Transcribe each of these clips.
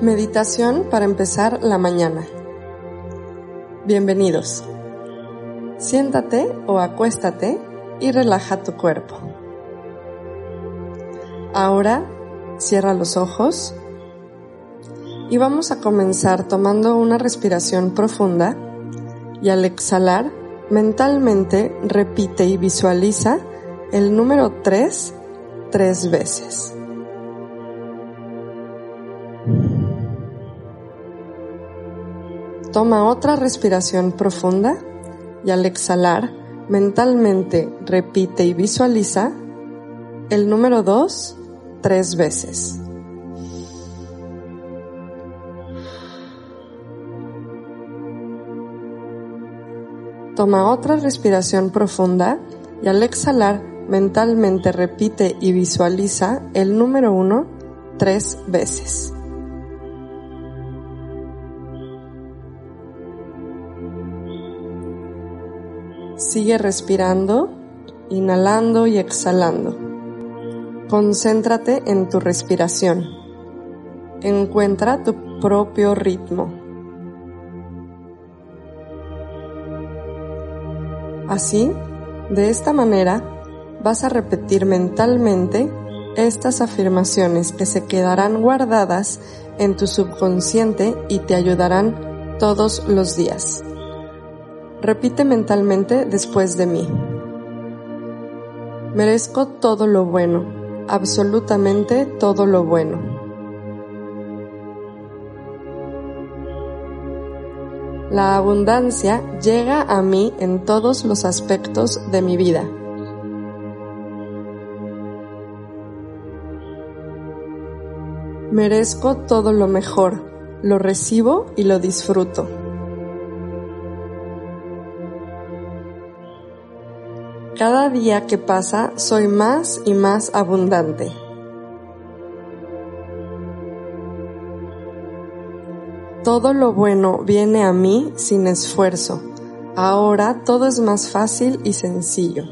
Meditación para empezar la mañana. Bienvenidos. Siéntate o acuéstate y relaja tu cuerpo. Ahora cierra los ojos y vamos a comenzar tomando una respiración profunda y al exhalar mentalmente repite y visualiza el número 3 tres veces. Toma otra respiración profunda y al exhalar mentalmente repite y visualiza el número 2 tres veces. Toma otra respiración profunda y al exhalar mentalmente repite y visualiza el número 1 tres veces. Sigue respirando, inhalando y exhalando. Concéntrate en tu respiración. Encuentra tu propio ritmo. Así, de esta manera, vas a repetir mentalmente estas afirmaciones que se quedarán guardadas en tu subconsciente y te ayudarán todos los días. Repite mentalmente después de mí. Merezco todo lo bueno, absolutamente todo lo bueno. La abundancia llega a mí en todos los aspectos de mi vida. Merezco todo lo mejor, lo recibo y lo disfruto. Cada día que pasa soy más y más abundante. Todo lo bueno viene a mí sin esfuerzo. Ahora todo es más fácil y sencillo.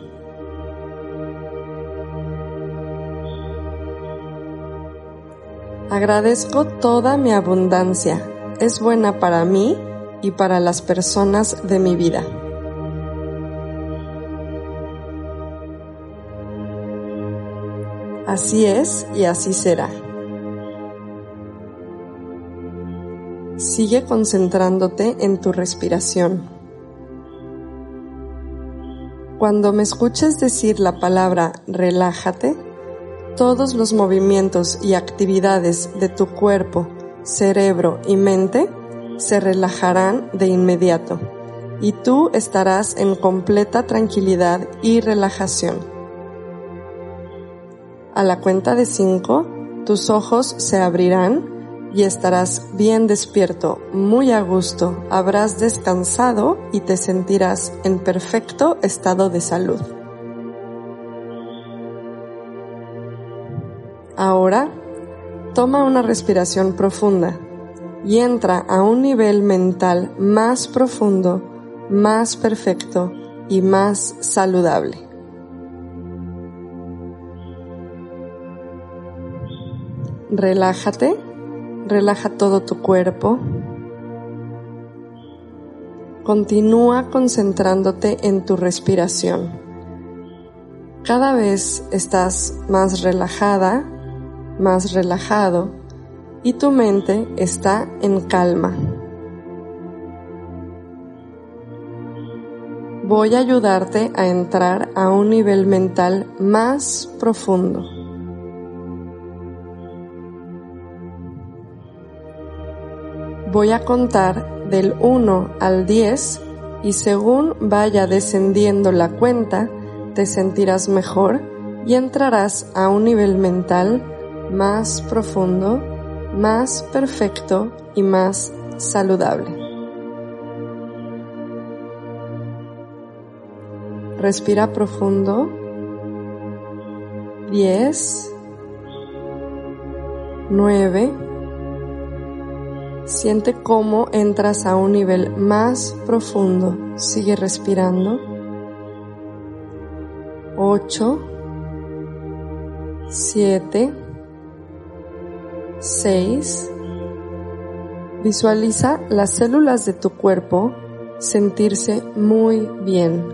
Agradezco toda mi abundancia. Es buena para mí y para las personas de mi vida. Así es y así será. Sigue concentrándote en tu respiración. Cuando me escuches decir la palabra relájate, todos los movimientos y actividades de tu cuerpo, cerebro y mente se relajarán de inmediato y tú estarás en completa tranquilidad y relajación. A la cuenta de cinco, tus ojos se abrirán y estarás bien despierto, muy a gusto, habrás descansado y te sentirás en perfecto estado de salud. Ahora, toma una respiración profunda y entra a un nivel mental más profundo, más perfecto y más saludable. Relájate, relaja todo tu cuerpo. Continúa concentrándote en tu respiración. Cada vez estás más relajada, más relajado y tu mente está en calma. Voy a ayudarte a entrar a un nivel mental más profundo. Voy a contar del 1 al 10 y según vaya descendiendo la cuenta, te sentirás mejor y entrarás a un nivel mental más profundo, más perfecto y más saludable. Respira profundo. 10, 9, siente cómo entras a un nivel más profundo. Sigue respirando. 8, 7, 6. Visualiza las células de tu cuerpo sentirse muy bien.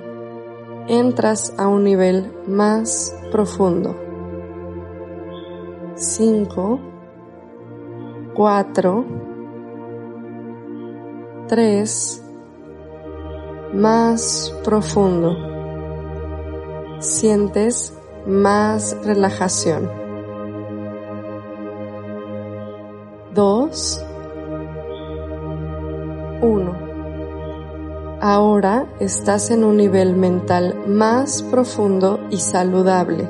Entras a un nivel más profundo. 5, 4, 3, más profundo. Sientes más relajación. 2, 1. Ahora estás en un nivel mental más profundo y saludable,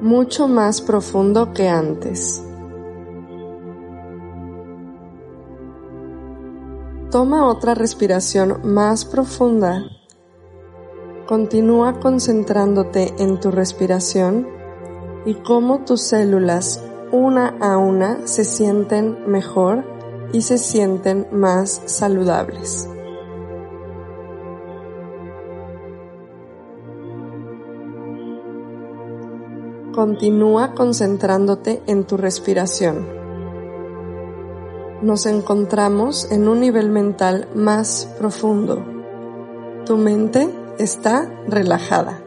mucho más profundo que antes. Toma otra respiración más profunda. Continúa concentrándote en tu respiración y cómo tus células una a una se sienten mejor y se sienten más saludables. Continúa concentrándote en tu respiración. Nos encontramos en un nivel mental más profundo. Tu mente está relajada.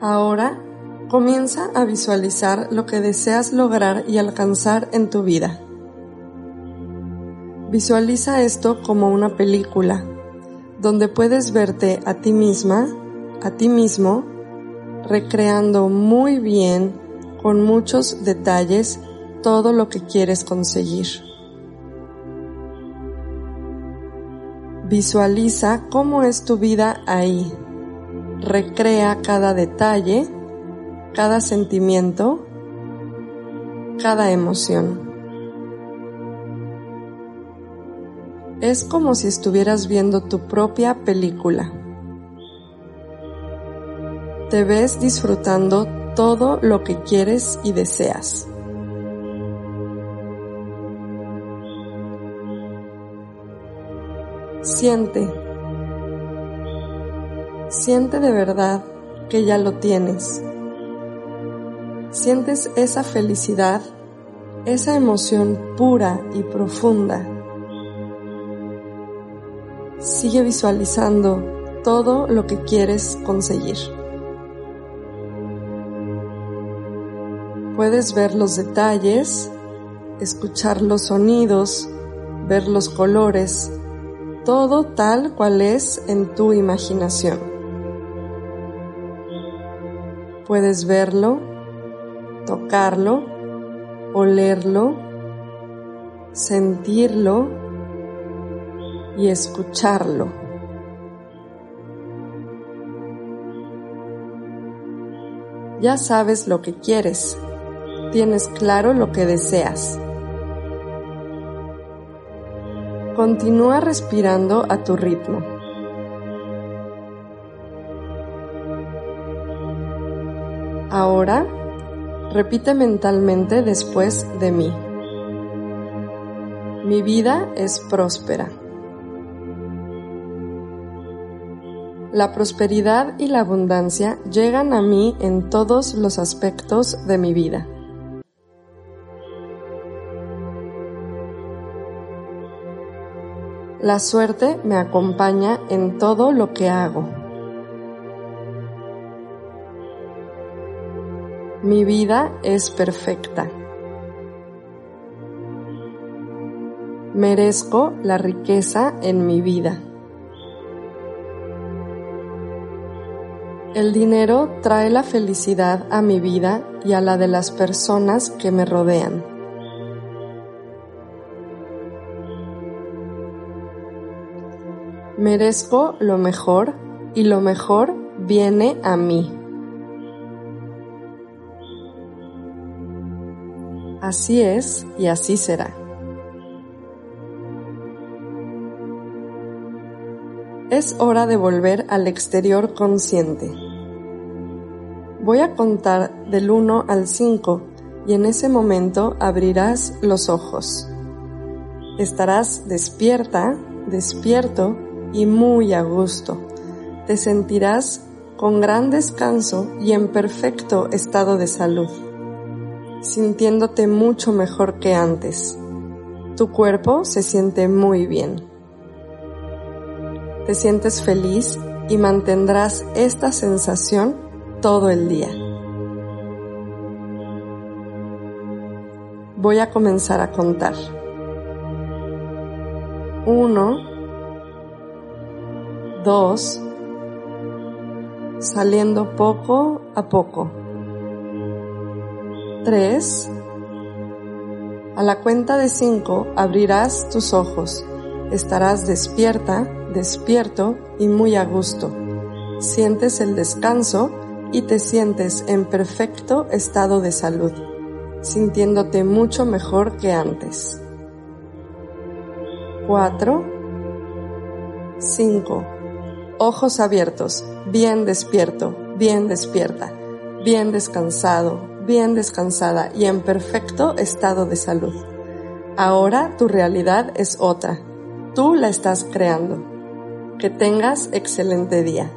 Ahora comienza a visualizar lo que deseas lograr y alcanzar en tu vida. Visualiza esto como una película donde puedes verte a ti misma, a ti mismo, recreando muy bien, con muchos detalles, todo lo que quieres conseguir. Visualiza cómo es tu vida ahí. Recrea cada detalle, cada sentimiento, cada emoción. Es como si estuvieras viendo tu propia película. Te ves disfrutando todo lo que quieres y deseas. Siente, siente de verdad que ya lo tienes. Sientes esa felicidad, esa emoción pura y profunda Sigue visualizando todo lo que quieres conseguir. Puedes ver los detalles, escuchar los sonidos, ver los colores, todo tal cual es en tu imaginación. Puedes verlo, tocarlo, olerlo, sentirlo y escucharlo. Ya sabes lo que quieres, tienes claro lo que deseas. Continúa respirando a tu ritmo. Ahora, repite mentalmente después de mí. Mi vida es próspera. La prosperidad y la abundancia llegan a mí en todos los aspectos de mi vida. La suerte me acompaña en todo lo que hago. Mi vida es perfecta. Merezco la riqueza en mi vida. El dinero trae la felicidad a mi vida y a la de las personas que me rodean. Merezco lo mejor y lo mejor viene a mí. Así es y así será. Es hora de volver al exterior consciente. Voy a contar del 1 al 5 y en ese momento abrirás los ojos. Estarás despierta, despierto y muy a gusto. Te sentirás con gran descanso y en perfecto estado de salud sintiéndote mucho mejor que antes. Tu cuerpo se siente muy bien. Te sientes feliz y mantendrás esta sensación todo el día. Voy a comenzar a contar. Uno, dos, saliendo poco a poco. 3. A la cuenta de 5 abrirás tus ojos. Estarás despierta, despierto y muy a gusto. Sientes el descanso y te sientes en perfecto estado de salud, sintiéndote mucho mejor que antes. 4. 5. Ojos abiertos, bien despierto, bien despierta, bien descansado, bien descansada y en perfecto estado de salud. Ahora tu realidad es otra. Tú la estás creando. Que tengas excelente día.